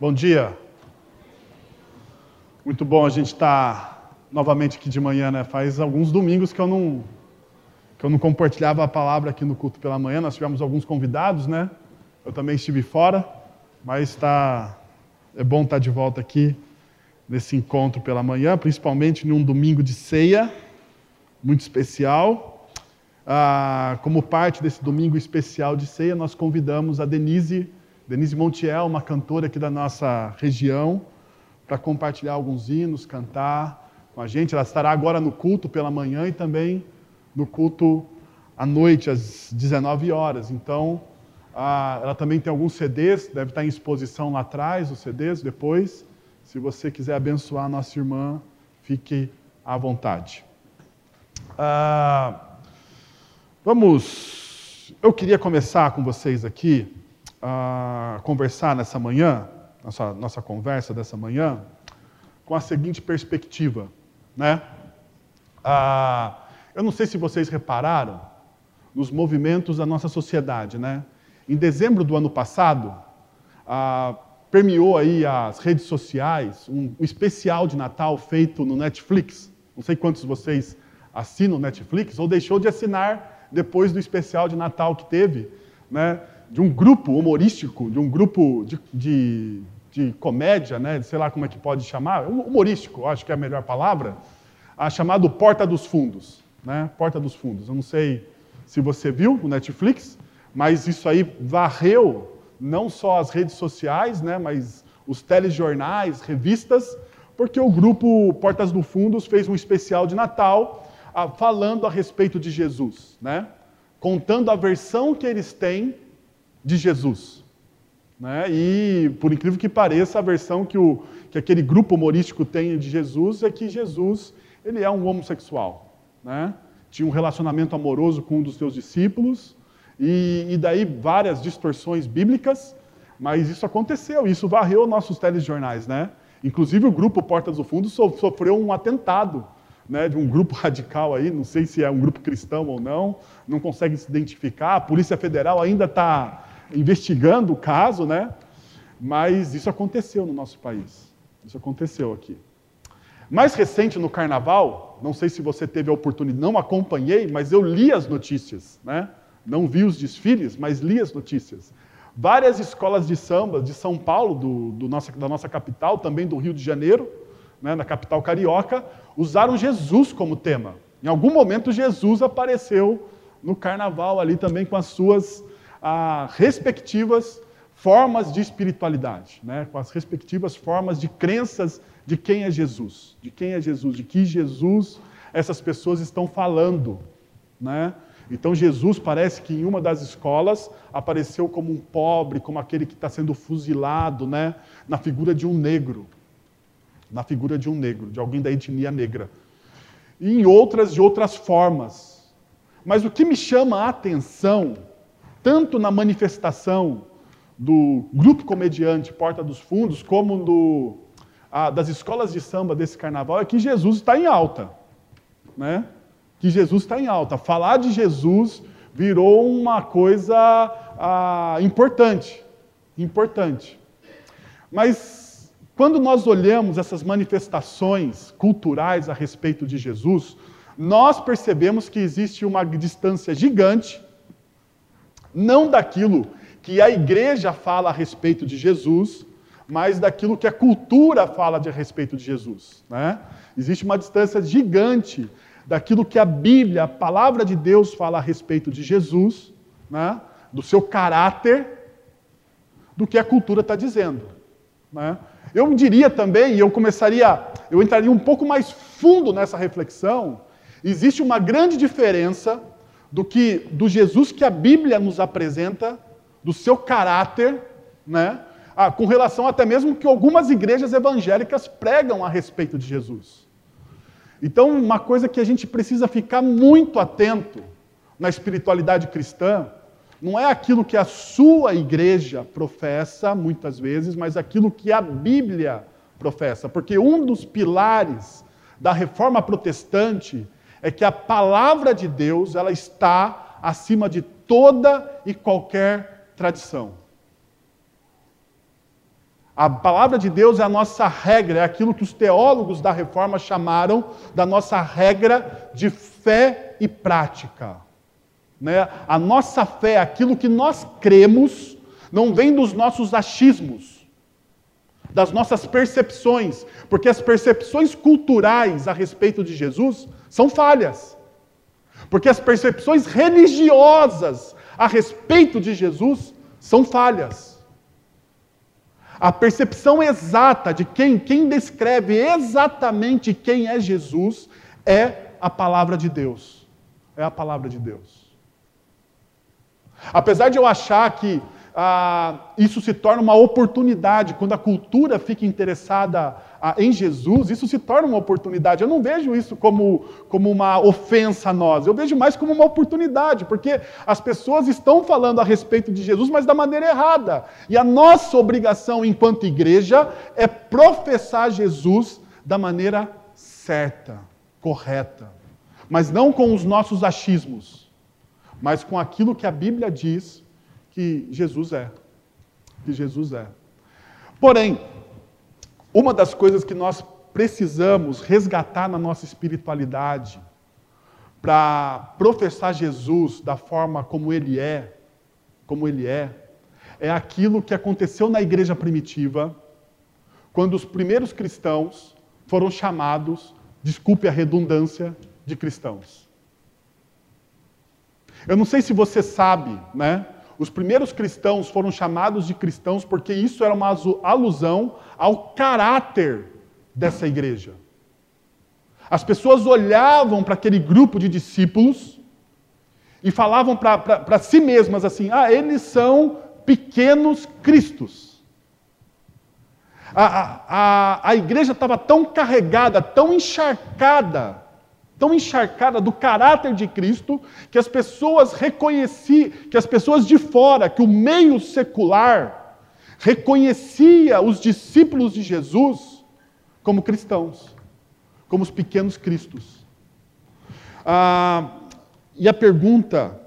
Bom dia. Muito bom a gente estar novamente aqui de manhã, né? Faz alguns domingos que eu não que eu não compartilhava a palavra aqui no culto pela manhã. Nós tivemos alguns convidados, né? Eu também estive fora, mas está é bom estar de volta aqui nesse encontro pela manhã, principalmente num domingo de ceia muito especial. Ah, como parte desse domingo especial de ceia, nós convidamos a Denise Denise Montiel, uma cantora aqui da nossa região, para compartilhar alguns hinos, cantar com a gente. Ela estará agora no culto pela manhã e também no culto à noite, às 19 horas. Então, ela também tem alguns CDs, deve estar em exposição lá atrás, os CDs depois. Se você quiser abençoar a nossa irmã, fique à vontade. Ah, vamos. Eu queria começar com vocês aqui a conversar nessa manhã, nossa, nossa conversa dessa manhã, com a seguinte perspectiva. Né? Ah, eu não sei se vocês repararam nos movimentos da nossa sociedade. Né? Em dezembro do ano passado, ah, permeou aí as redes sociais um, um especial de Natal feito no Netflix. Não sei quantos de vocês assinam Netflix ou deixou de assinar depois do especial de Natal que teve, né? De um grupo humorístico, de um grupo de, de, de, comédia, né? sei lá como é que pode chamar, humorístico, acho que é a melhor palavra, a chamado Porta dos Fundos. Né? Porta dos Fundos. Eu não sei se você viu no Netflix, mas isso aí varreu não só as redes sociais, né? mas os telejornais, revistas, porque o grupo Portas dos Fundos fez um especial de Natal ah, falando a respeito de Jesus, né? contando a versão que eles têm de Jesus. Né? E, por incrível que pareça, a versão que, o, que aquele grupo humorístico tem de Jesus é que Jesus ele é um homossexual. Né? Tinha um relacionamento amoroso com um dos seus discípulos, e, e daí várias distorções bíblicas, mas isso aconteceu, isso varreu nossos telejornais. Né? Inclusive o grupo Portas do Fundo sofreu um atentado né, de um grupo radical aí, não sei se é um grupo cristão ou não, não consegue se identificar. A Polícia Federal ainda está investigando o caso, né? Mas isso aconteceu no nosso país. Isso aconteceu aqui. Mais recente no carnaval, não sei se você teve a oportunidade, não acompanhei, mas eu li as notícias, né? Não vi os desfiles, mas li as notícias. Várias escolas de samba de São Paulo, do, do nossa, da nossa capital, também do Rio de Janeiro, né, na capital carioca, usaram Jesus como tema. Em algum momento, Jesus apareceu no carnaval ali também com as suas ah, respectivas formas de espiritualidade, né? com as respectivas formas de crenças de quem é Jesus, de quem é Jesus, de que Jesus essas pessoas estão falando. Né? Então Jesus parece que em uma das escolas apareceu como um pobre, como aquele que está sendo fuzilado, né? na figura de um negro. Na figura de um negro, de alguém da etnia negra. E em outras, de outras formas. Mas o que me chama a atenção tanto na manifestação do grupo comediante Porta dos Fundos, como no, a, das escolas de samba desse carnaval, é que Jesus está em alta. Né? Que Jesus está em alta. Falar de Jesus virou uma coisa a, importante. Importante. Mas quando nós olhamos essas manifestações culturais a respeito de Jesus, nós percebemos que existe uma distância gigante não daquilo que a igreja fala a respeito de Jesus, mas daquilo que a cultura fala a respeito de Jesus. Né? Existe uma distância gigante daquilo que a Bíblia, a palavra de Deus, fala a respeito de Jesus, né? do seu caráter, do que a cultura está dizendo. Né? Eu diria também, e eu começaria, eu entraria um pouco mais fundo nessa reflexão, existe uma grande diferença do que do Jesus que a Bíblia nos apresenta, do seu caráter, né? Ah, com relação até mesmo que algumas igrejas evangélicas pregam a respeito de Jesus. Então, uma coisa que a gente precisa ficar muito atento na espiritualidade cristã, não é aquilo que a sua igreja professa, muitas vezes, mas aquilo que a Bíblia professa. Porque um dos pilares da reforma protestante é que a palavra de Deus ela está acima de toda e qualquer tradição. A palavra de Deus é a nossa regra, é aquilo que os teólogos da reforma chamaram da nossa regra de fé e prática. Né? A nossa fé, aquilo que nós cremos, não vem dos nossos achismos, das nossas percepções, porque as percepções culturais a respeito de Jesus são falhas. Porque as percepções religiosas a respeito de Jesus são falhas. A percepção exata de quem, quem descreve exatamente quem é Jesus é a palavra de Deus. É a palavra de Deus. Apesar de eu achar que ah, isso se torna uma oportunidade, quando a cultura fica interessada ah, em Jesus, isso se torna uma oportunidade. Eu não vejo isso como, como uma ofensa a nós, eu vejo mais como uma oportunidade, porque as pessoas estão falando a respeito de Jesus, mas da maneira errada. E a nossa obrigação enquanto igreja é professar Jesus da maneira certa, correta, mas não com os nossos achismos, mas com aquilo que a Bíblia diz que Jesus é. Que Jesus é. Porém, uma das coisas que nós precisamos resgatar na nossa espiritualidade para professar Jesus da forma como ele é, como ele é, é aquilo que aconteceu na igreja primitiva, quando os primeiros cristãos foram chamados, desculpe a redundância, de cristãos. Eu não sei se você sabe, né? Os primeiros cristãos foram chamados de cristãos porque isso era uma alusão ao caráter dessa igreja. As pessoas olhavam para aquele grupo de discípulos e falavam para si mesmas assim: ah, eles são pequenos cristos. A, a, a igreja estava tão carregada, tão encharcada tão encharcada do caráter de Cristo que as pessoas reconheciam, que as pessoas de fora, que o meio secular reconhecia os discípulos de Jesus como cristãos, como os pequenos cristos. Ah, e a pergunta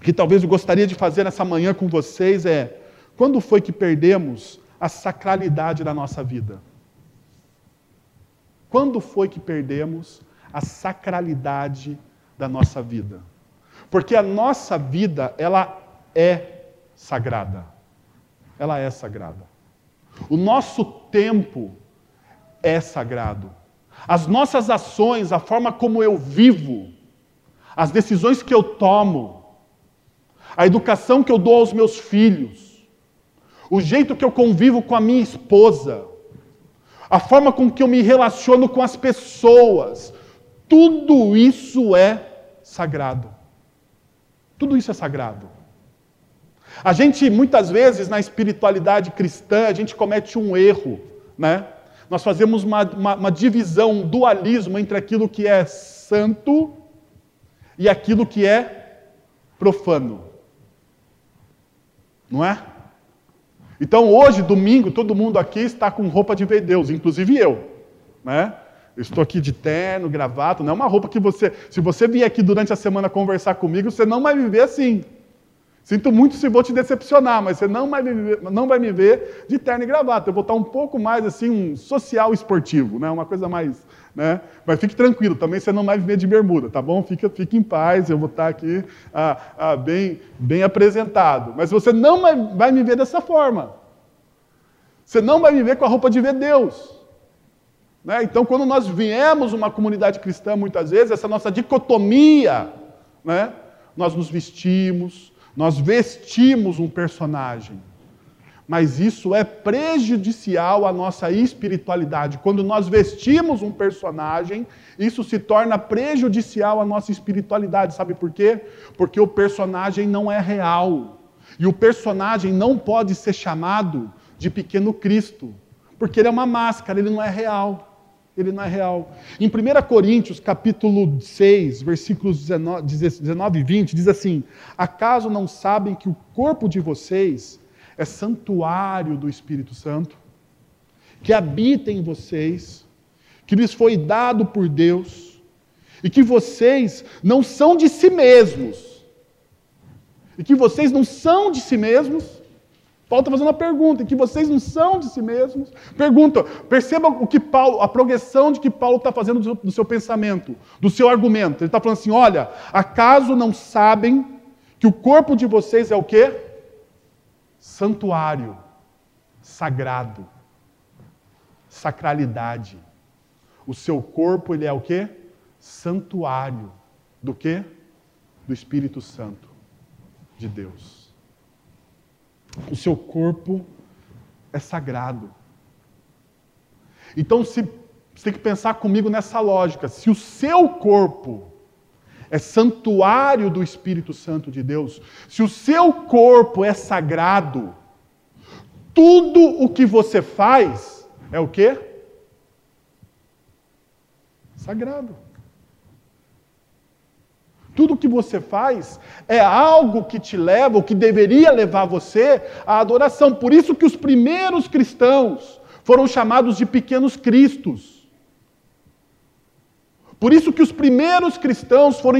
que talvez eu gostaria de fazer nessa manhã com vocês é: quando foi que perdemos a sacralidade da nossa vida? Quando foi que perdemos a sacralidade da nossa vida. Porque a nossa vida, ela é sagrada. Ela é sagrada. O nosso tempo é sagrado. As nossas ações, a forma como eu vivo, as decisões que eu tomo, a educação que eu dou aos meus filhos, o jeito que eu convivo com a minha esposa, a forma com que eu me relaciono com as pessoas, tudo isso é sagrado. Tudo isso é sagrado. A gente, muitas vezes, na espiritualidade cristã, a gente comete um erro, né? Nós fazemos uma, uma, uma divisão, um dualismo entre aquilo que é santo e aquilo que é profano. Não é? Então, hoje, domingo, todo mundo aqui está com roupa de ver Deus, inclusive eu. Né? Eu estou aqui de terno, gravata, não é uma roupa que você. Se você vier aqui durante a semana conversar comigo, você não vai me ver assim. Sinto muito se vou te decepcionar, mas você não vai me ver, não vai me ver de terno e gravata. Eu vou estar um pouco mais assim, um social esportivo, né? uma coisa mais. Né? Mas fique tranquilo, também você não vai me ver de bermuda, tá bom? Fique, fique em paz, eu vou estar aqui ah, ah, bem, bem apresentado. Mas você não vai, vai me ver dessa forma. Você não vai me ver com a roupa de ver Deus. Né? Então, quando nós viemos uma comunidade cristã, muitas vezes, essa nossa dicotomia, né? nós nos vestimos, nós vestimos um personagem. Mas isso é prejudicial à nossa espiritualidade. Quando nós vestimos um personagem, isso se torna prejudicial à nossa espiritualidade. Sabe por quê? Porque o personagem não é real. E o personagem não pode ser chamado de pequeno Cristo, porque ele é uma máscara, ele não é real ele não é real. Em 1 Coríntios, capítulo 6, versículos 19 e 20, diz assim: Acaso não sabem que o corpo de vocês é santuário do Espírito Santo, que habita em vocês, que lhes foi dado por Deus, e que vocês não são de si mesmos, e que vocês não são de si mesmos, Paulo está fazendo uma pergunta, em que vocês não são de si mesmos. Pergunta, perceba o que Paulo, a progressão de que Paulo está fazendo do seu, do seu pensamento, do seu argumento. Ele está falando assim: olha, acaso não sabem que o corpo de vocês é o quê? Santuário, sagrado, sacralidade. O seu corpo, ele é o quê? Santuário. Do quê? Do Espírito Santo de Deus. O seu corpo é sagrado. Então, se, você tem que pensar comigo nessa lógica. Se o seu corpo é santuário do Espírito Santo de Deus, se o seu corpo é sagrado, tudo o que você faz é o quê? Sagrado. Tudo que você faz é algo que te leva, ou que deveria levar você à adoração. Por isso que os primeiros cristãos foram chamados de pequenos cristos. Por isso que os primeiros cristãos foram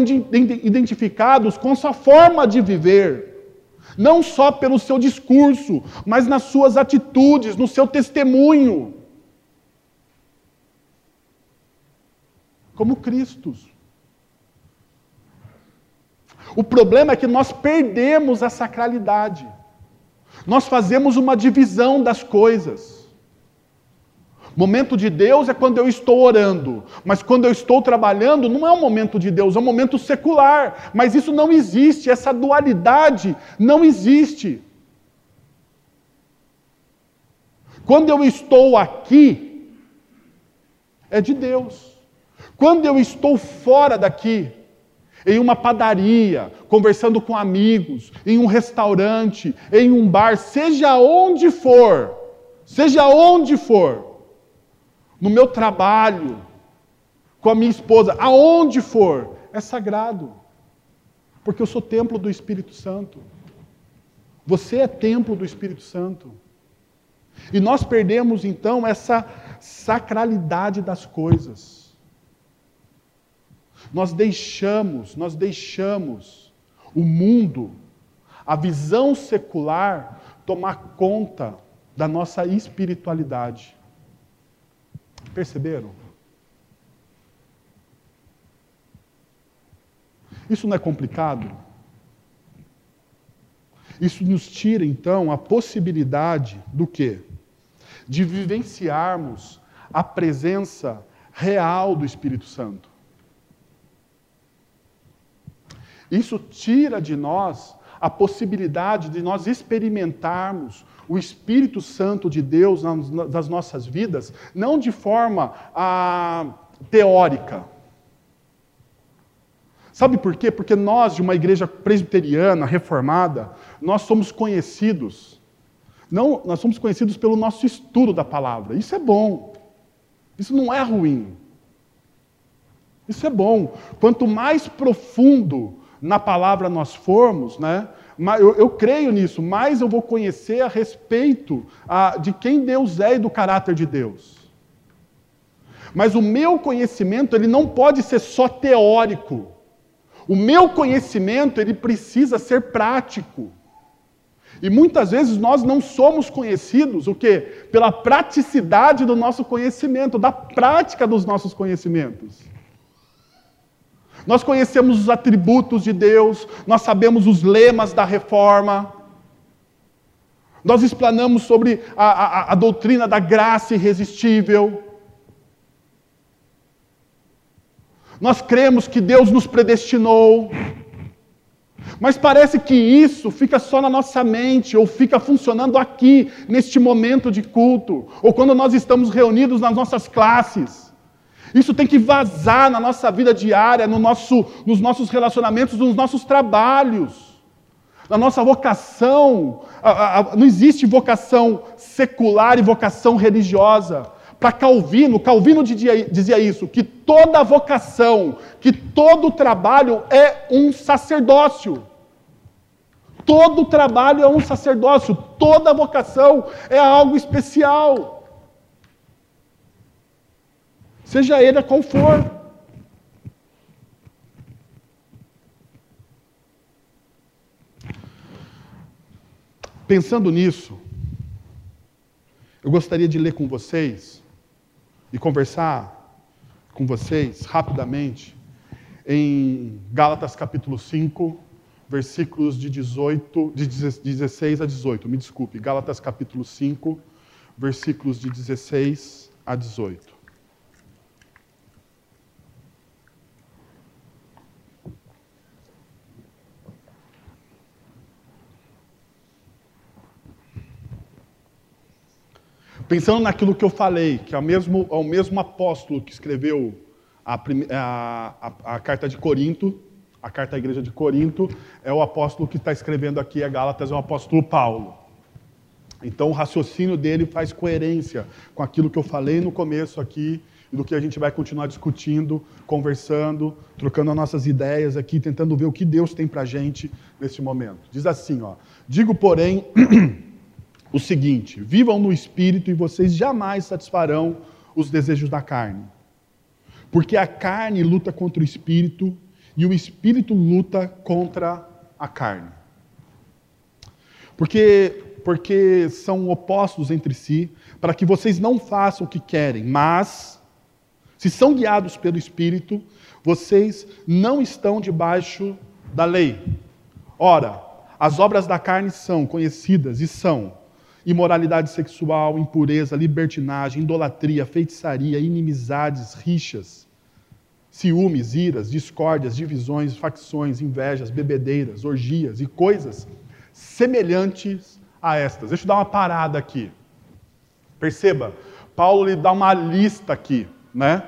identificados com sua forma de viver, não só pelo seu discurso, mas nas suas atitudes, no seu testemunho. Como Cristos. O problema é que nós perdemos a sacralidade. Nós fazemos uma divisão das coisas. Momento de Deus é quando eu estou orando, mas quando eu estou trabalhando, não é um momento de Deus, é um momento secular. Mas isso não existe, essa dualidade não existe. Quando eu estou aqui, é de Deus. Quando eu estou fora daqui, em uma padaria, conversando com amigos, em um restaurante, em um bar, seja onde for, seja onde for, no meu trabalho, com a minha esposa, aonde for, é sagrado, porque eu sou templo do Espírito Santo. Você é templo do Espírito Santo. E nós perdemos então essa sacralidade das coisas. Nós deixamos, nós deixamos o mundo, a visão secular, tomar conta da nossa espiritualidade. Perceberam? Isso não é complicado? Isso nos tira, então, a possibilidade do quê? De vivenciarmos a presença real do Espírito Santo. Isso tira de nós a possibilidade de nós experimentarmos o Espírito Santo de Deus nas nossas vidas, não de forma ah, teórica. Sabe por quê? Porque nós, de uma igreja presbiteriana, reformada, nós somos conhecidos. Não, nós somos conhecidos pelo nosso estudo da palavra. Isso é bom. Isso não é ruim. Isso é bom. Quanto mais profundo na palavra nós formos, né, eu, eu, creio nisso, mais eu vou conhecer a respeito a, de quem Deus é e do caráter de Deus. Mas o meu conhecimento, ele não pode ser só teórico. O meu conhecimento, ele precisa ser prático. E muitas vezes nós não somos conhecidos, o quê? Pela praticidade do nosso conhecimento, da prática dos nossos conhecimentos. Nós conhecemos os atributos de Deus, nós sabemos os lemas da reforma. Nós explanamos sobre a, a, a doutrina da graça irresistível. Nós cremos que Deus nos predestinou. Mas parece que isso fica só na nossa mente, ou fica funcionando aqui, neste momento de culto, ou quando nós estamos reunidos nas nossas classes. Isso tem que vazar na nossa vida diária, no nosso, nos nossos relacionamentos, nos nossos trabalhos, na nossa vocação. Não existe vocação secular e vocação religiosa. Para Calvino, Calvino dizia isso, que toda vocação, que todo trabalho é um sacerdócio. Todo trabalho é um sacerdócio, toda vocação é algo especial seja ele qual for. Pensando nisso, eu gostaria de ler com vocês e conversar com vocês rapidamente em Gálatas capítulo 5, versículos de 18, de 16 a 18. Me desculpe, Gálatas capítulo 5, versículos de 16 a 18. Pensando naquilo que eu falei, que é o mesmo, é o mesmo apóstolo que escreveu a, a, a, carta de Corinto, a carta à igreja de Corinto, é o apóstolo que está escrevendo aqui a Gálatas, é o apóstolo Paulo. Então o raciocínio dele faz coerência com aquilo que eu falei no começo aqui e do que a gente vai continuar discutindo, conversando, trocando as nossas ideias aqui, tentando ver o que Deus tem para a gente nesse momento. Diz assim, ó, digo porém o seguinte: vivam no espírito e vocês jamais satisfarão os desejos da carne. Porque a carne luta contra o espírito e o espírito luta contra a carne. Porque porque são opostos entre si, para que vocês não façam o que querem, mas se são guiados pelo espírito, vocês não estão debaixo da lei. Ora, as obras da carne são conhecidas e são imoralidade sexual, impureza, libertinagem, idolatria, feitiçaria, inimizades, rixas, ciúmes, iras, discórdias, divisões, facções, invejas, bebedeiras, orgias e coisas semelhantes a estas. Deixa eu dar uma parada aqui. Perceba, Paulo lhe dá uma lista aqui, né?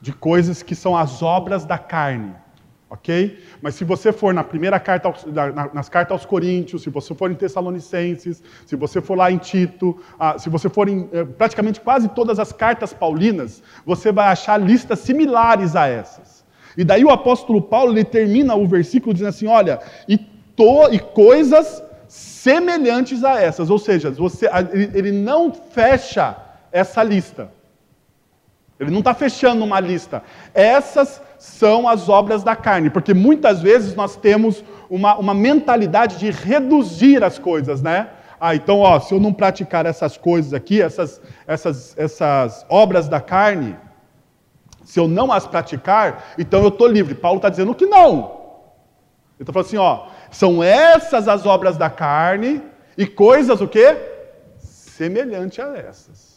De coisas que são as obras da carne ok? Mas se você for na primeira carta, nas cartas aos Coríntios, se você for em Tessalonicenses, se você for lá em Tito, ah, se você for em eh, praticamente quase todas as cartas paulinas, você vai achar listas similares a essas. E daí o apóstolo Paulo ele termina o versículo dizendo assim: olha, e, to, e coisas semelhantes a essas, ou seja, você, ele não fecha essa lista. Ele não está fechando uma lista. Essas são as obras da carne, porque muitas vezes nós temos uma, uma mentalidade de reduzir as coisas, né? Ah, então, ó, se eu não praticar essas coisas aqui, essas, essas, essas obras da carne, se eu não as praticar, então eu estou livre. Paulo está dizendo que não. Ele está falando assim, ó, são essas as obras da carne e coisas o quê? Semelhante a essas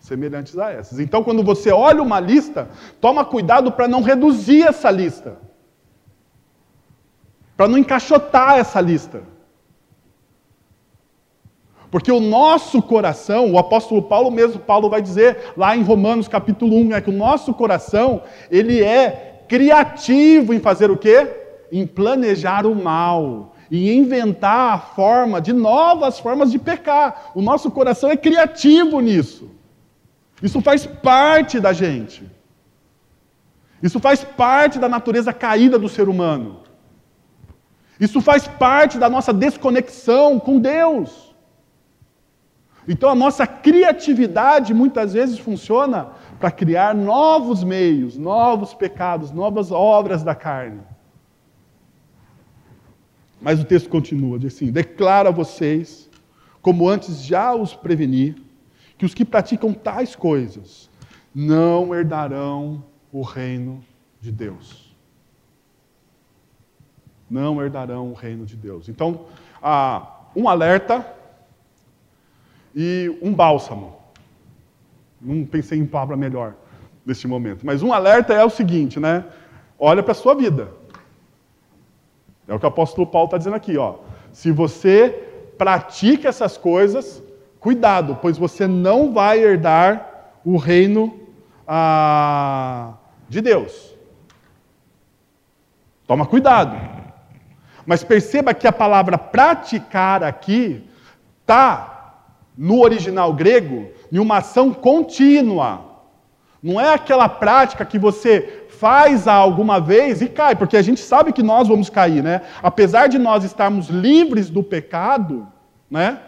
semelhantes a essas. Então, quando você olha uma lista, toma cuidado para não reduzir essa lista. Para não encaixotar essa lista. Porque o nosso coração, o apóstolo Paulo mesmo, Paulo vai dizer lá em Romanos capítulo 1, é que o nosso coração, ele é criativo em fazer o quê? Em planejar o mal, em inventar a forma de novas formas de pecar. O nosso coração é criativo nisso. Isso faz parte da gente. Isso faz parte da natureza caída do ser humano. Isso faz parte da nossa desconexão com Deus. Então a nossa criatividade muitas vezes funciona para criar novos meios, novos pecados, novas obras da carne. Mas o texto continua, diz assim: declara a vocês, como antes já os preveni, que os que praticam tais coisas não herdarão o reino de Deus. Não herdarão o reino de Deus. Então, ah, um alerta e um bálsamo. Não pensei em palavra melhor neste momento. Mas um alerta é o seguinte, né? Olha para a sua vida. É o que o apóstolo Paulo está dizendo aqui, ó. Se você pratica essas coisas, Cuidado, pois você não vai herdar o reino ah, de Deus. Toma cuidado. Mas perceba que a palavra praticar aqui está no original grego em uma ação contínua. Não é aquela prática que você faz alguma vez e cai, porque a gente sabe que nós vamos cair, né? Apesar de nós estarmos livres do pecado, né?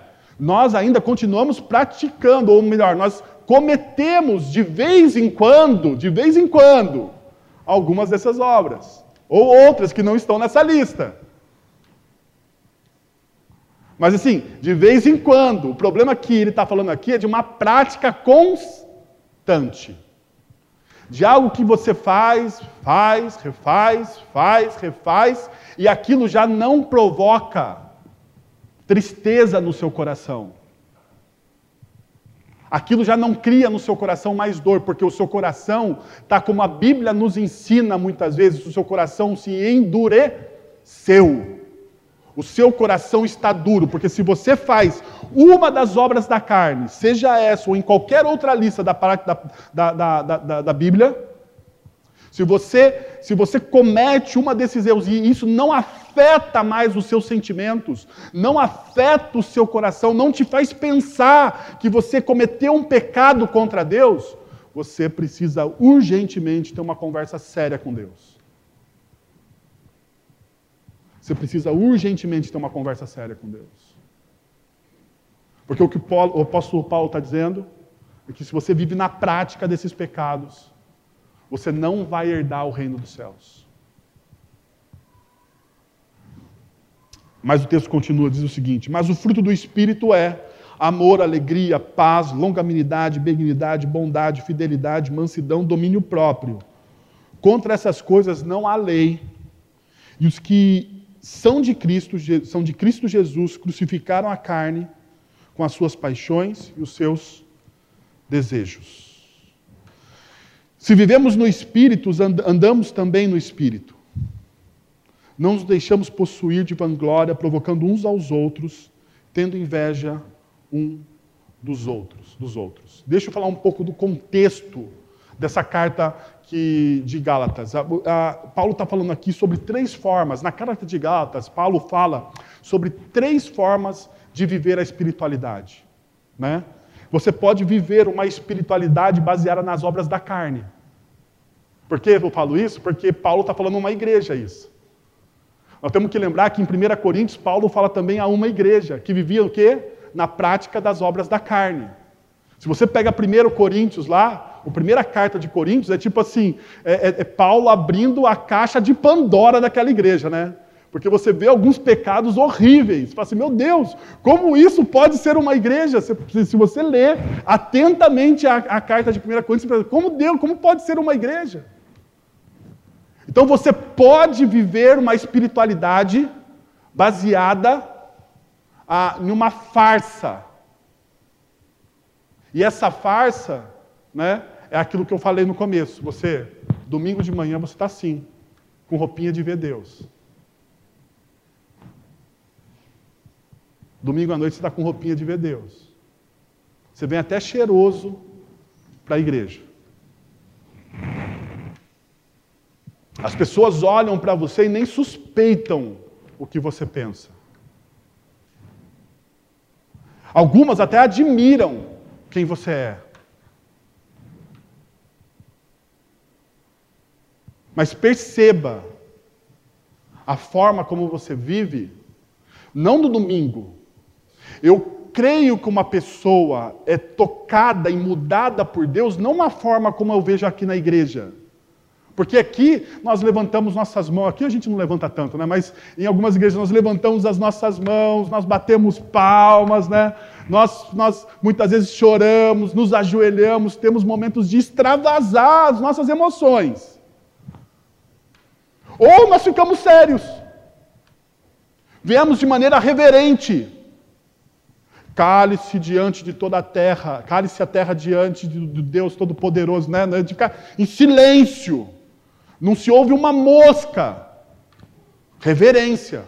Nós ainda continuamos praticando, ou melhor, nós cometemos de vez em quando, de vez em quando, algumas dessas obras, ou outras que não estão nessa lista. Mas assim, de vez em quando, o problema que ele está falando aqui é de uma prática constante. De algo que você faz, faz, refaz, faz, refaz, e aquilo já não provoca tristeza no seu coração. Aquilo já não cria no seu coração mais dor, porque o seu coração está como a Bíblia nos ensina muitas vezes, o seu coração se endureceu. O seu coração está duro, porque se você faz uma das obras da carne, seja essa ou em qualquer outra lista da, da, da, da, da Bíblia, se você, se você comete uma desses erros e isso não afeta mais os seus sentimentos, não afeta o seu coração, não te faz pensar que você cometeu um pecado contra Deus, você precisa urgentemente ter uma conversa séria com Deus. Você precisa urgentemente ter uma conversa séria com Deus. Porque o que o apóstolo Paulo está dizendo é que se você vive na prática desses pecados, você não vai herdar o reino dos céus. Mas o texto continua, diz o seguinte: Mas o fruto do Espírito é amor, alegria, paz, longanimidade, benignidade, bondade, fidelidade, mansidão, domínio próprio. Contra essas coisas não há lei. E os que são de Cristo, são de Cristo Jesus, crucificaram a carne com as suas paixões e os seus desejos. Se vivemos no Espírito, andamos também no Espírito. Não nos deixamos possuir de vanglória, provocando uns aos outros, tendo inveja um dos outros, dos outros. Deixa eu falar um pouco do contexto dessa carta que, de Gálatas. A, a, Paulo está falando aqui sobre três formas. Na carta de Gálatas, Paulo fala sobre três formas de viver a espiritualidade. Né? Você pode viver uma espiritualidade baseada nas obras da carne. Por que eu falo isso? Porque Paulo está falando uma igreja isso. Nós temos que lembrar que em 1 Coríntios, Paulo fala também a uma igreja que vivia o quê? Na prática das obras da carne. Se você pega 1 Coríntios lá, a primeira carta de Coríntios é tipo assim: é, é, é Paulo abrindo a caixa de Pandora daquela igreja, né? Porque você vê alguns pecados horríveis. Você fala assim, meu Deus, como isso pode ser uma igreja? Se, você ler atentamente a, a, carta de 1 Coríntios, você fala, como Deus, como pode ser uma igreja? Então você pode viver uma espiritualidade baseada em uma farsa. E essa farsa, né, é aquilo que eu falei no começo. Você, domingo de manhã, você está assim, com roupinha de ver Deus. Domingo à noite você está com roupinha de ver Deus. Você vem até cheiroso para a igreja. As pessoas olham para você e nem suspeitam o que você pensa. Algumas até admiram quem você é. Mas perceba a forma como você vive, não no domingo, eu creio que uma pessoa é tocada e mudada por Deus, não a forma como eu vejo aqui na igreja. Porque aqui nós levantamos nossas mãos, aqui a gente não levanta tanto, né? mas em algumas igrejas nós levantamos as nossas mãos, nós batemos palmas, né? nós, nós muitas vezes choramos, nos ajoelhamos, temos momentos de extravasar as nossas emoções. Ou nós ficamos sérios, viemos de maneira reverente, Cale-se diante de toda a terra, cale-se a terra diante de Deus Todo-Poderoso, né? Ficar em silêncio. Não se ouve uma mosca. Reverência.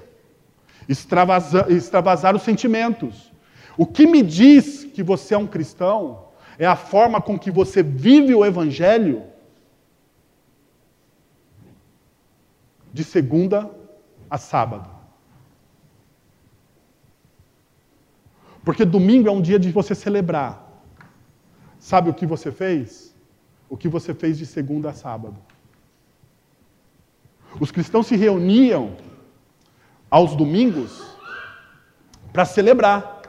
Extravasar, extravasar os sentimentos. O que me diz que você é um cristão é a forma com que você vive o Evangelho de segunda a sábado. Porque domingo é um dia de você celebrar. Sabe o que você fez? O que você fez de segunda a sábado. Os cristãos se reuniam aos domingos para celebrar.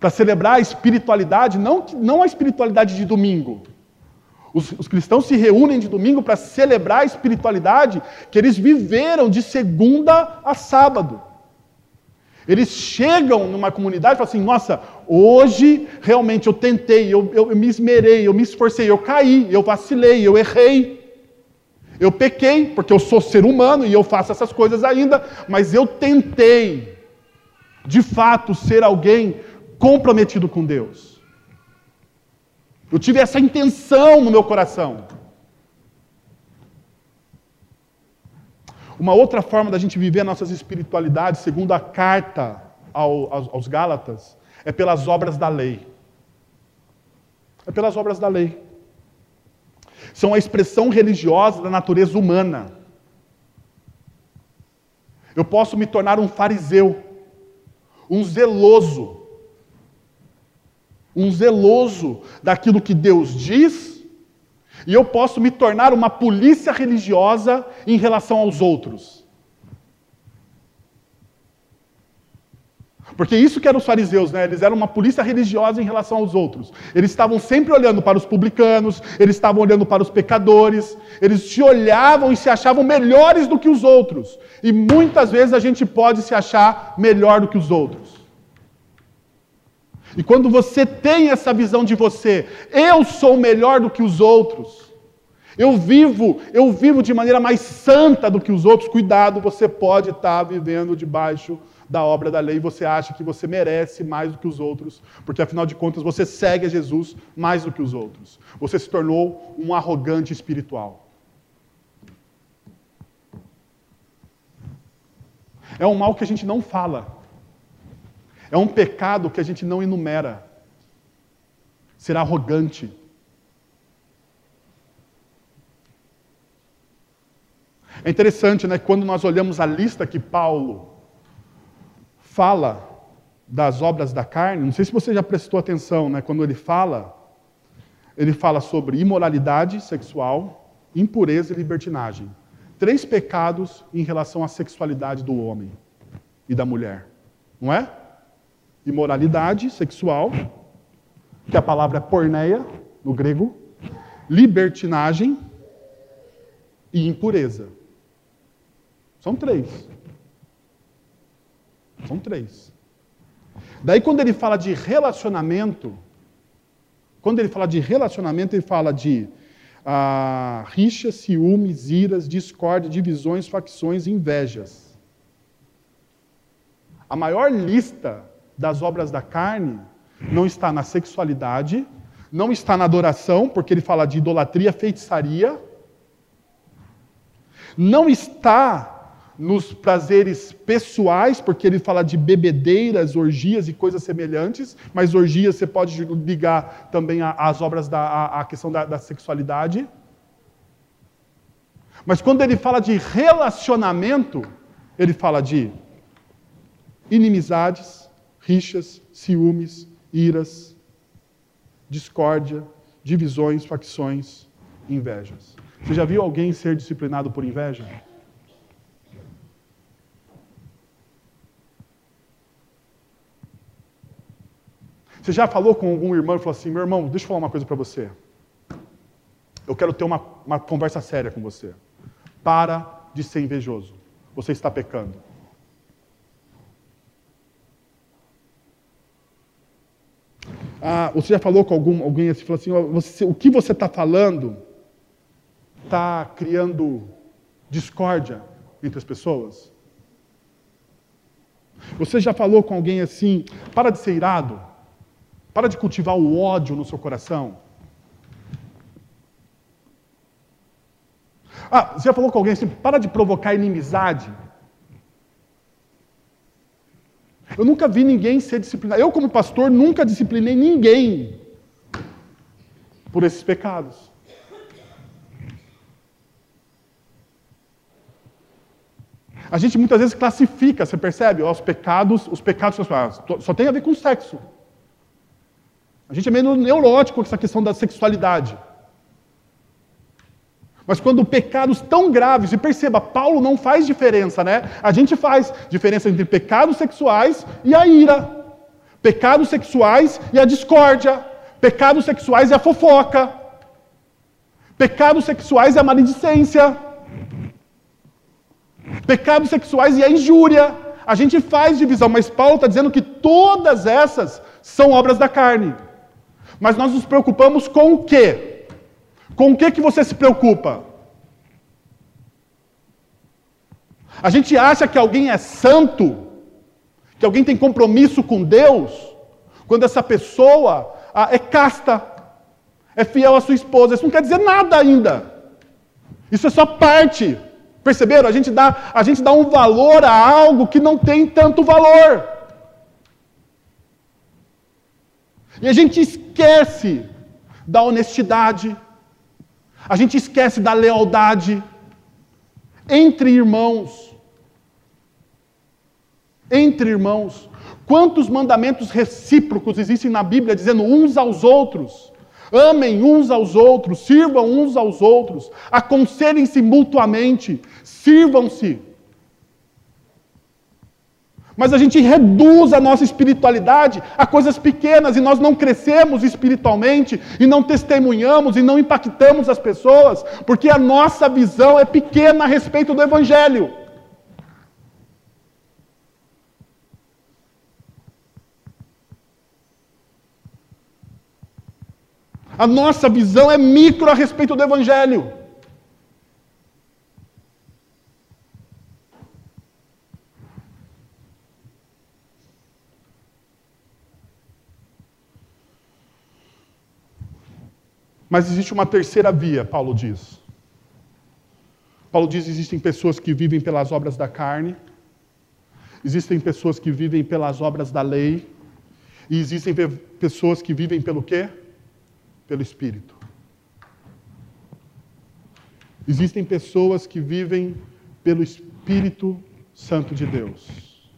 Para celebrar a espiritualidade, não, não a espiritualidade de domingo. Os, os cristãos se reúnem de domingo para celebrar a espiritualidade que eles viveram de segunda a sábado. Eles chegam numa comunidade e falam assim: nossa, hoje realmente eu tentei, eu, eu, eu me esmerei, eu me esforcei, eu caí, eu vacilei, eu errei. Eu pequei, porque eu sou ser humano e eu faço essas coisas ainda, mas eu tentei, de fato, ser alguém comprometido com Deus. Eu tive essa intenção no meu coração. Uma outra forma da gente viver nossas espiritualidades, segundo a carta aos, Gálatas, é pelas obras da lei. É pelas obras da lei. São a expressão religiosa da natureza humana. Eu posso me tornar um fariseu, um zeloso, um zeloso daquilo que Deus diz e eu posso me tornar uma polícia religiosa em relação aos outros. Porque isso que eram os fariseus, né? Eles eram uma polícia religiosa em relação aos outros. Eles estavam sempre olhando para os publicanos, eles estavam olhando para os pecadores, eles se olhavam e se achavam melhores do que os outros. E muitas vezes a gente pode se achar melhor do que os outros. E quando você tem essa visão de você, eu sou melhor do que os outros. Eu vivo, eu vivo de maneira mais santa do que os outros. Cuidado, você pode estar vivendo debaixo da obra da lei, você acha que você merece mais do que os outros, porque afinal de contas você segue a Jesus mais do que os outros. Você se tornou um arrogante espiritual. É um mal que a gente não fala. É um pecado que a gente não enumera. Ser arrogante. É interessante, né? Quando nós olhamos a lista que Paulo fala das obras da carne, não sei se você já prestou atenção, né? Quando ele fala, ele fala sobre imoralidade sexual, impureza e libertinagem. Três pecados em relação à sexualidade do homem e da mulher. Não é? Imoralidade sexual, que a palavra é porneia, no grego, libertinagem e impureza. São três. São três. Daí, quando ele fala de relacionamento, quando ele fala de relacionamento, ele fala de ah, rixas, ciúmes, iras, discórdia, divisões, facções, invejas. A maior lista das obras da carne não está na sexualidade, não está na adoração, porque ele fala de idolatria, feitiçaria, não está nos prazeres pessoais, porque ele fala de bebedeiras, orgias e coisas semelhantes, mas orgias você pode ligar também às obras da à questão da, da sexualidade. Mas quando ele fala de relacionamento, ele fala de inimizades, rixas, ciúmes, iras, discórdia, divisões, facções, invejas. Você já viu alguém ser disciplinado por inveja? Você já falou com algum irmão e falou assim: meu irmão, deixa eu falar uma coisa para você. Eu quero ter uma, uma conversa séria com você. Para de ser invejoso. Você está pecando. Ah, você já falou com algum, alguém assim, falou assim, você, o que você está falando está criando discórdia entre as pessoas? Você já falou com alguém assim, para de ser irado, para de cultivar o ódio no seu coração? Ah, você já falou com alguém assim, para de provocar inimizade? Eu nunca vi ninguém ser disciplinado. Eu, como pastor, nunca disciplinei ninguém por esses pecados. A gente muitas vezes classifica, você percebe? Os pecados, os pecados só tem a ver com sexo. A gente é meio neurótico com essa questão da sexualidade. Mas quando pecados tão graves, e perceba, Paulo não faz diferença, né? A gente faz diferença entre pecados sexuais e a ira, pecados sexuais e a discórdia, pecados sexuais e a fofoca, pecados sexuais e a maledicência, pecados sexuais e a injúria. a gente faz divisão, mas Paulo está dizendo que todas essas são obras da carne. Mas nós nos preocupamos com o quê? Com o que, que você se preocupa? A gente acha que alguém é santo, que alguém tem compromisso com Deus, quando essa pessoa ah, é casta, é fiel à sua esposa. Isso não quer dizer nada ainda. Isso é só parte. Perceberam? A gente dá, a gente dá um valor a algo que não tem tanto valor. E a gente esquece da honestidade, a gente esquece da lealdade entre irmãos. Entre irmãos. Quantos mandamentos recíprocos existem na Bíblia dizendo uns aos outros? Amem uns aos outros, sirvam uns aos outros, aconselhem-se mutuamente, sirvam-se. Mas a gente reduz a nossa espiritualidade a coisas pequenas e nós não crescemos espiritualmente e não testemunhamos e não impactamos as pessoas, porque a nossa visão é pequena a respeito do Evangelho. A nossa visão é micro a respeito do Evangelho. Mas existe uma terceira via, Paulo diz. Paulo diz: existem pessoas que vivem pelas obras da carne, existem pessoas que vivem pelas obras da lei, e existem pessoas que vivem pelo quê? Pelo Espírito. Existem pessoas que vivem pelo Espírito Santo de Deus.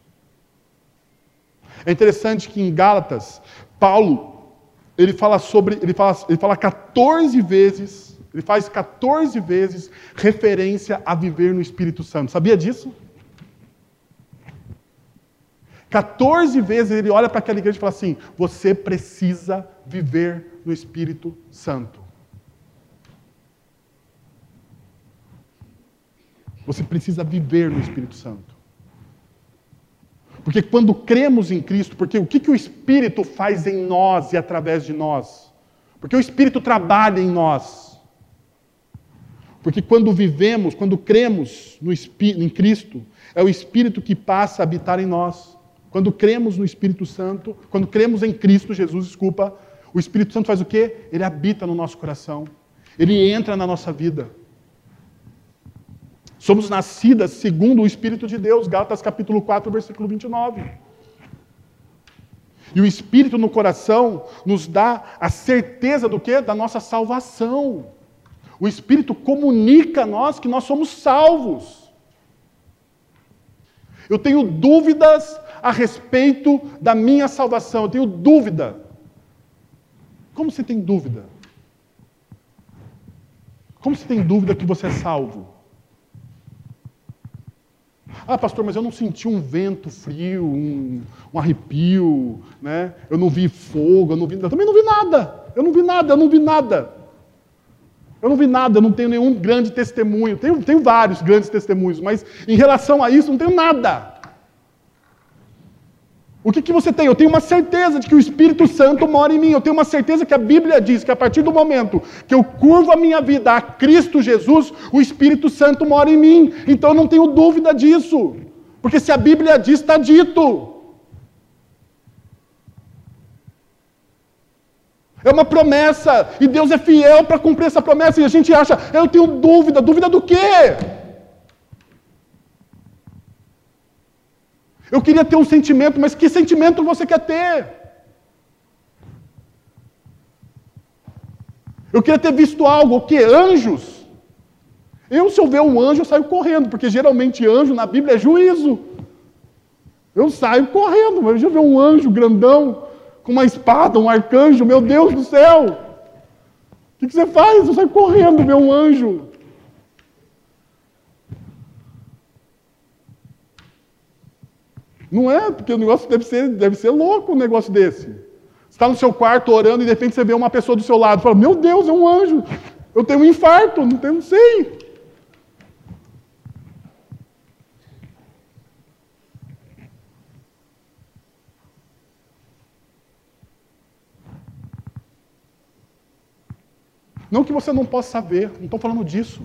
É interessante que em Gálatas, Paulo ele fala sobre, ele fala, ele fala 14 vezes, ele faz 14 vezes referência a viver no Espírito Santo. Sabia disso? 14 vezes ele olha para aquela igreja e fala assim: você precisa viver no Espírito Santo. Você precisa viver no Espírito Santo. Porque quando cremos em Cristo, porque o que, que o Espírito faz em nós e através de nós? Porque o Espírito trabalha em nós. Porque quando vivemos, quando cremos no em Cristo, é o Espírito que passa a habitar em nós. Quando cremos no Espírito Santo, quando cremos em Cristo Jesus, desculpa, o Espírito Santo faz o quê? Ele habita no nosso coração. Ele entra na nossa vida. Somos nascidas segundo o Espírito de Deus, Gálatas capítulo 4, versículo 29. E o Espírito no coração nos dá a certeza do que? Da nossa salvação. O Espírito comunica a nós que nós somos salvos. Eu tenho dúvidas a respeito da minha salvação, eu tenho dúvida. Como você tem dúvida? Como você tem dúvida que você é salvo? Ah, pastor, mas eu não senti um vento frio, um, um arrepio, né? eu não vi fogo, eu, não vi, eu também não vi nada. Eu não vi nada, eu não vi nada. Eu não vi nada, eu não tenho nenhum grande testemunho. Tenho, tenho vários grandes testemunhos, mas em relação a isso, não tenho nada. O que, que você tem? Eu tenho uma certeza de que o Espírito Santo mora em mim. Eu tenho uma certeza que a Bíblia diz que a partir do momento que eu curvo a minha vida a Cristo Jesus, o Espírito Santo mora em mim. Então eu não tenho dúvida disso. Porque se a Bíblia diz, está dito. É uma promessa, e Deus é fiel para cumprir essa promessa, e a gente acha, eu tenho dúvida, dúvida do quê? Eu queria ter um sentimento, mas que sentimento você quer ter? Eu queria ter visto algo, o quê? Anjos. Eu, se eu ver um anjo, eu saio correndo, porque geralmente anjo na Bíblia é juízo. Eu saio correndo, mas eu ver um anjo grandão, com uma espada, um arcanjo, meu Deus do céu. O que você faz? Eu saio correndo ver um anjo. Não é, porque o negócio deve ser, deve ser louco um negócio desse. Você está no seu quarto orando e de repente você vê uma pessoa do seu lado e fala: Meu Deus, é um anjo, eu tenho um infarto, não, tenho, não sei. Não que você não possa saber não estou falando disso.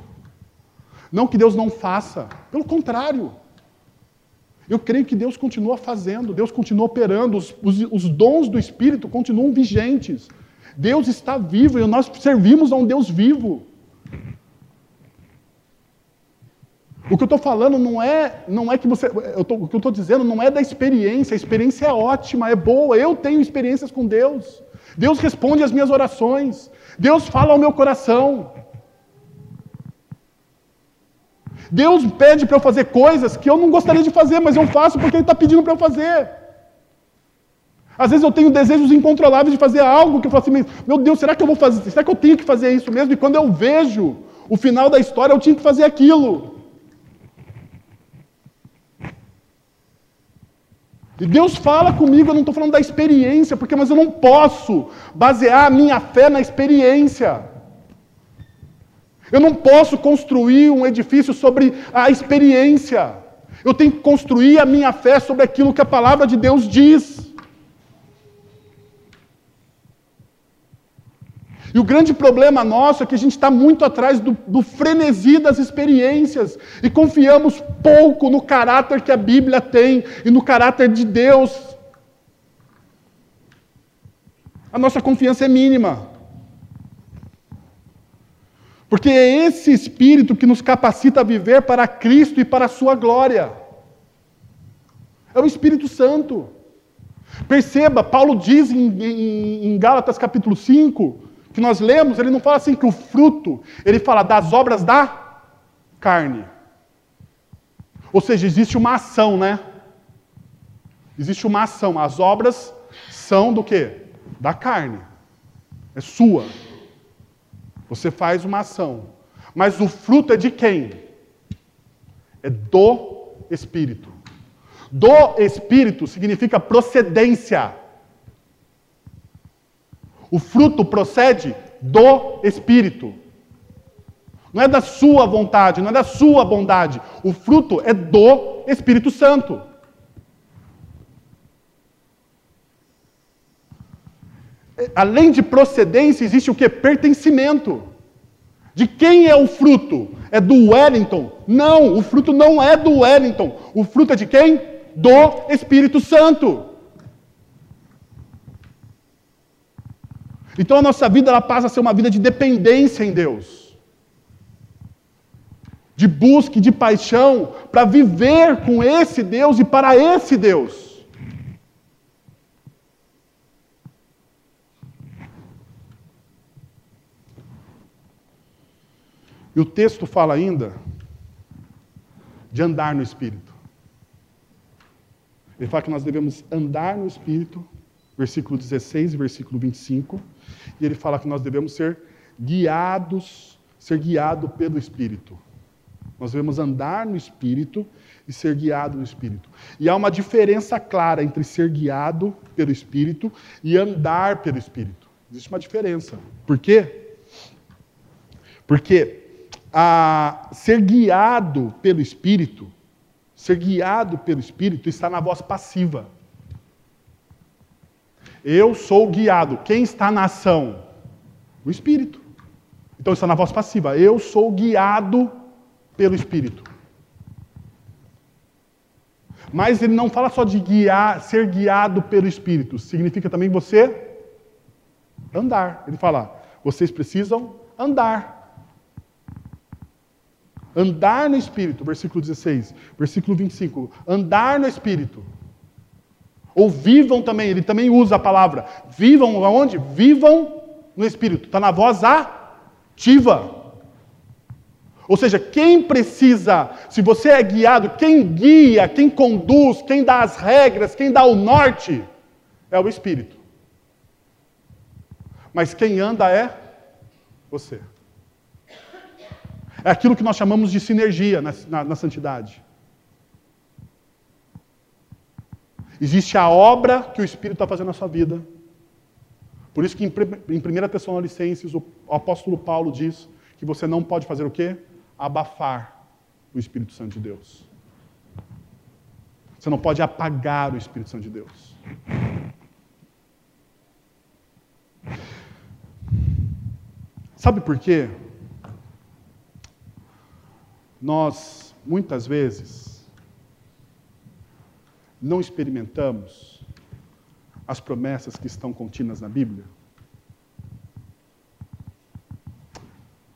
Não que Deus não faça, pelo contrário. Eu creio que Deus continua fazendo, Deus continua operando, os, os, os, dons do Espírito continuam vigentes. Deus está vivo e nós servimos a um Deus vivo. O que eu estou falando não é, não é que você. Tô, o que eu estou dizendo não é da experiência. A experiência é ótima, é boa. Eu tenho experiências com Deus. Deus responde às minhas orações. Deus fala ao meu coração. Deus pede para eu fazer coisas que eu não gostaria de fazer, mas eu faço porque Ele está pedindo para eu fazer. Às vezes eu tenho desejos incontroláveis de fazer algo que eu falo assim, meu Deus, será que eu vou fazer? Será que eu tenho que fazer isso mesmo? E quando eu vejo o final da história, eu tinha que fazer aquilo. E Deus fala comigo, eu não estou falando da experiência, porque mas eu não posso basear a minha fé na experiência. Eu não posso construir um edifício sobre a experiência. Eu tenho que construir a minha fé sobre aquilo que a palavra de Deus diz. E o grande problema nosso é que a gente está muito atrás do, do, frenesi das experiências e confiamos pouco no caráter que a Bíblia tem e no caráter de Deus. A nossa confiança é mínima. Porque é esse espírito que nos capacita a viver para Cristo e para a Sua glória. É o Espírito Santo. Perceba, Paulo diz em, em, em Gálatas capítulo 5, que nós lemos, ele não fala assim que o fruto, ele fala das obras da carne. Ou seja, existe uma ação, né? Existe uma ação. As obras são do quê? Da carne. É sua. Você faz uma ação. Mas o fruto é de quem? É do Espírito. Do Espírito significa procedência. O fruto procede do Espírito. Não é da sua vontade, não é da sua bondade. O fruto é do Espírito Santo. Além de procedência, existe o que? Pertencimento. De quem é o fruto? É do Wellington? Não, o fruto não é do Wellington. O fruto é de quem? Do Espírito Santo. Então a nossa vida ela passa a ser uma vida de dependência em Deus. De busca e de paixão para viver com esse Deus e para esse Deus. E o texto fala ainda de andar no Espírito. Ele fala que nós devemos andar no Espírito, versículo 16 e versículo 25. E ele fala que nós devemos ser guiados, ser guiado pelo Espírito. Nós devemos andar no Espírito e ser guiado no Espírito. E há uma diferença clara entre ser guiado pelo Espírito e andar pelo Espírito. Existe uma diferença. Por quê? Porque a ser guiado pelo Espírito, ser guiado pelo Espírito está na voz passiva. Eu sou guiado. Quem está na ação? O Espírito. Então está na voz passiva. Eu sou guiado pelo Espírito. Mas ele não fala só de guiar, ser guiado pelo Espírito. Significa também você andar. Ele fala: vocês precisam andar. Andar no Espírito, versículo 16. Versículo 25. Andar no Espírito. Ou vivam também, ele também usa a palavra. Vivam aonde? Vivam no Espírito. Está na voz ativa. Ou seja, quem precisa, se você é guiado, quem guia, quem conduz, quem dá as regras, quem dá o norte, é o Espírito. Mas quem anda é você. É aquilo que nós chamamos de sinergia na, na, na santidade. Existe a obra que o Espírito está fazendo na sua vida. Por isso que em, em 1 Tessalonicenses o apóstolo Paulo diz que você não pode fazer o quê? Abafar o Espírito Santo de Deus. Você não pode apagar o Espírito Santo de Deus. Sabe por quê? Nós, muitas vezes, não experimentamos as promessas que estão contidas na Bíblia.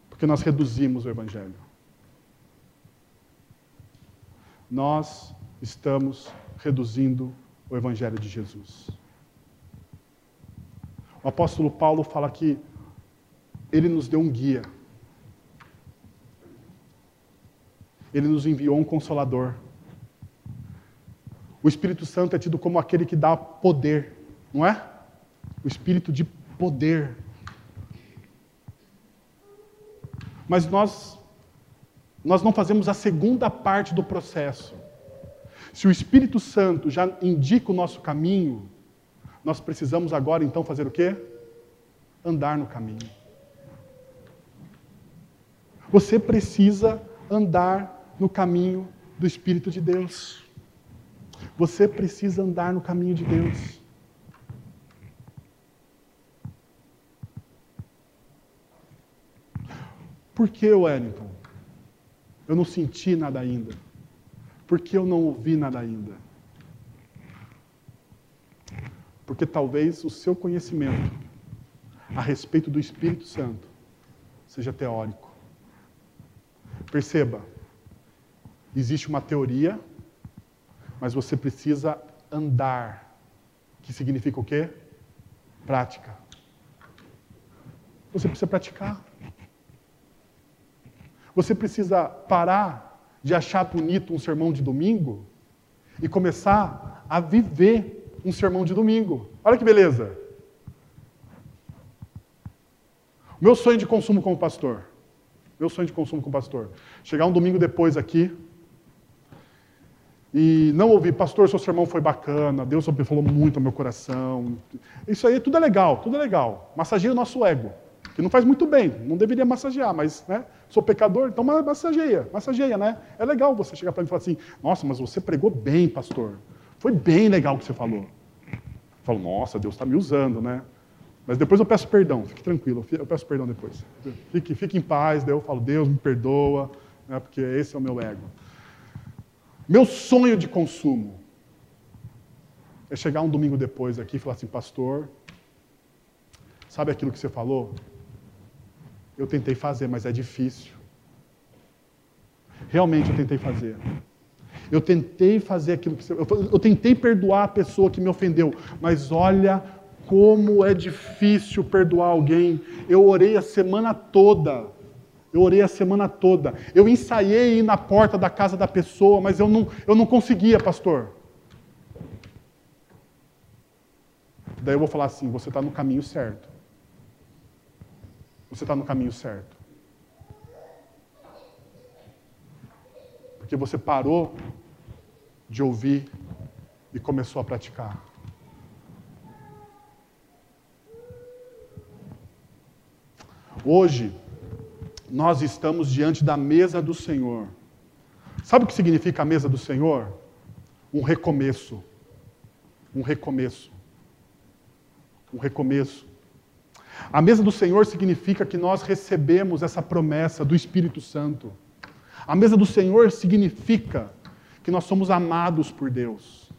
Porque nós reduzimos o Evangelho. Nós estamos reduzindo o Evangelho de Jesus. O apóstolo Paulo fala que ele nos deu um guia. Ele nos enviou um consolador. O Espírito Santo é tido como aquele que dá poder, não é? O espírito de poder. Mas nós nós não fazemos a segunda parte do processo. Se o Espírito Santo já indica o nosso caminho, nós precisamos agora então fazer o quê? Andar no caminho. Você precisa andar no caminho do Espírito de Deus. Você precisa andar no caminho de Deus. Por que, Wellington? Eu não senti nada ainda. Por que eu não ouvi nada ainda? Porque talvez o seu conhecimento a respeito do Espírito Santo seja teórico. Perceba, existe uma teoria, mas você precisa andar, que significa o quê? Prática. Você precisa praticar. Você precisa parar de achar bonito um sermão de domingo e começar a viver um sermão de domingo. Olha que beleza. Meu sonho de consumo como pastor. Meu sonho de consumo como pastor. Chegar um domingo depois aqui e não ouvir, pastor, seu sermão foi bacana, Deus falou muito ao meu coração. Isso aí tudo é legal, tudo é legal. Massageia o nosso ego que não faz muito bem, não deveria massagear, mas né, sou pecador, então massageia, massageia, né? É legal você chegar para mim e falar assim, nossa, mas você pregou bem, pastor. Foi bem legal o que você falou. Eu falo, nossa, Deus está me usando, né? Mas depois eu peço perdão, fique tranquilo, eu peço perdão depois. Fique, fique em paz, daí eu falo, Deus me perdoa, né, porque esse é o meu ego. Meu sonho de consumo é chegar um domingo depois aqui e falar assim, pastor, sabe aquilo que você falou? Eu tentei fazer, mas é difícil. Realmente eu tentei fazer. Eu tentei fazer aquilo que você. Eu, eu tentei perdoar a pessoa que me ofendeu, mas olha como é difícil perdoar alguém. Eu orei a semana toda. Eu orei a semana toda. Eu ensaiei ir na porta da casa da pessoa, mas eu não, eu não conseguia, pastor. Daí eu vou falar assim: você está no caminho certo você está no caminho certo. Porque você parou de ouvir e começou a praticar. Hoje, nós estamos diante da mesa do Senhor. Sabe o que significa a mesa do Senhor? Um recomeço. Um recomeço. Um recomeço. A mesa do Senhor significa que nós recebemos essa promessa do Espírito Santo. A mesa do Senhor significa que nós somos amados por Deus.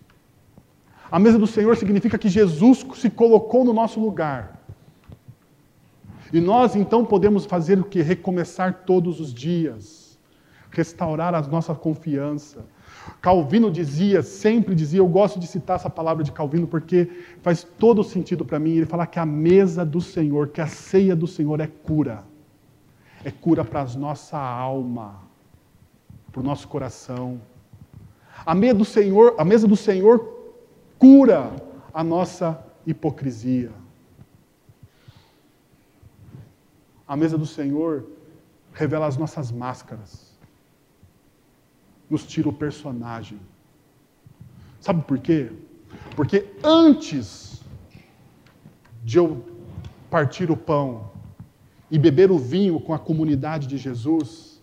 A mesa do Senhor significa que Jesus se colocou no nosso lugar. E nós então podemos fazer o que? Recomeçar todos os dias, restaurar a nossa confiança, Calvino dizia, sempre dizia, eu gosto de citar essa palavra de Calvino porque faz todo sentido para mim. Ele fala que a mesa do Senhor, que a ceia do Senhor é cura. É cura para a nossa alma, para o nosso coração. A mesa do Senhor, a mesa do Senhor cura a nossa hipocrisia. A mesa do Senhor revela as nossas máscaras nos tira o personagem. Sabe por quê? Porque antes de eu partir o pão e beber o vinho com a comunidade de Jesus,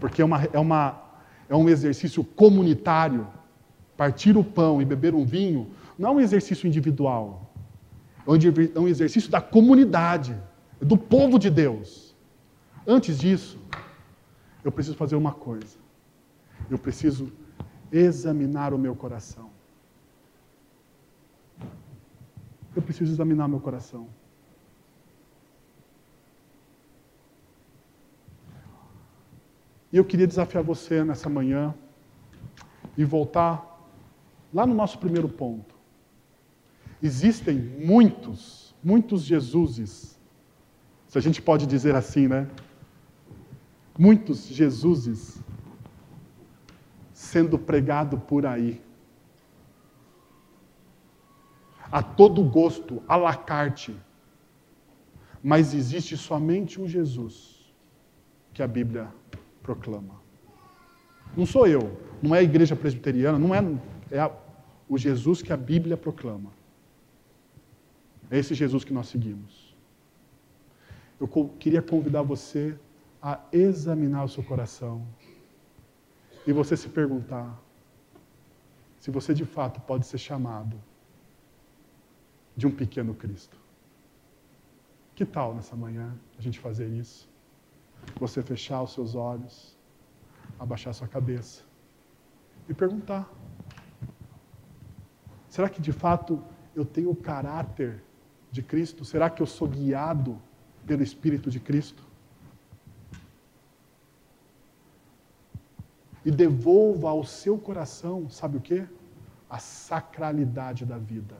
porque é, uma, é, uma, é um exercício comunitário, partir o pão e beber um vinho, não é um exercício individual, é um exercício da comunidade. Do povo de Deus. Antes disso, eu preciso fazer uma coisa. Eu preciso examinar o meu coração. Eu preciso examinar meu coração. E eu queria desafiar você nessa manhã e voltar lá no nosso primeiro ponto. Existem muitos, muitos Jesuses, se a gente pode dizer assim, né? Muitos Jesuses sendo pregado por aí. A todo gosto, à la carte. Mas existe somente um Jesus que a Bíblia proclama. Não sou eu, não é a igreja presbiteriana, não é, é a, o Jesus que a Bíblia proclama. É esse Jesus que nós seguimos. Eu queria convidar você a examinar o seu coração e você se perguntar se você de fato pode ser chamado de um pequeno Cristo. Que tal nessa manhã a gente fazer isso? Você fechar os seus olhos, abaixar sua cabeça e perguntar: será que de fato eu tenho o caráter de Cristo? Será que eu sou guiado pelo Espírito de Cristo? E devolva ao seu coração, sabe o que? A sacralidade da vida.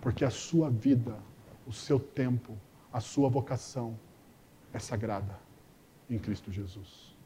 Porque a sua vida, o seu tempo, a sua vocação é sagrada em Cristo Jesus.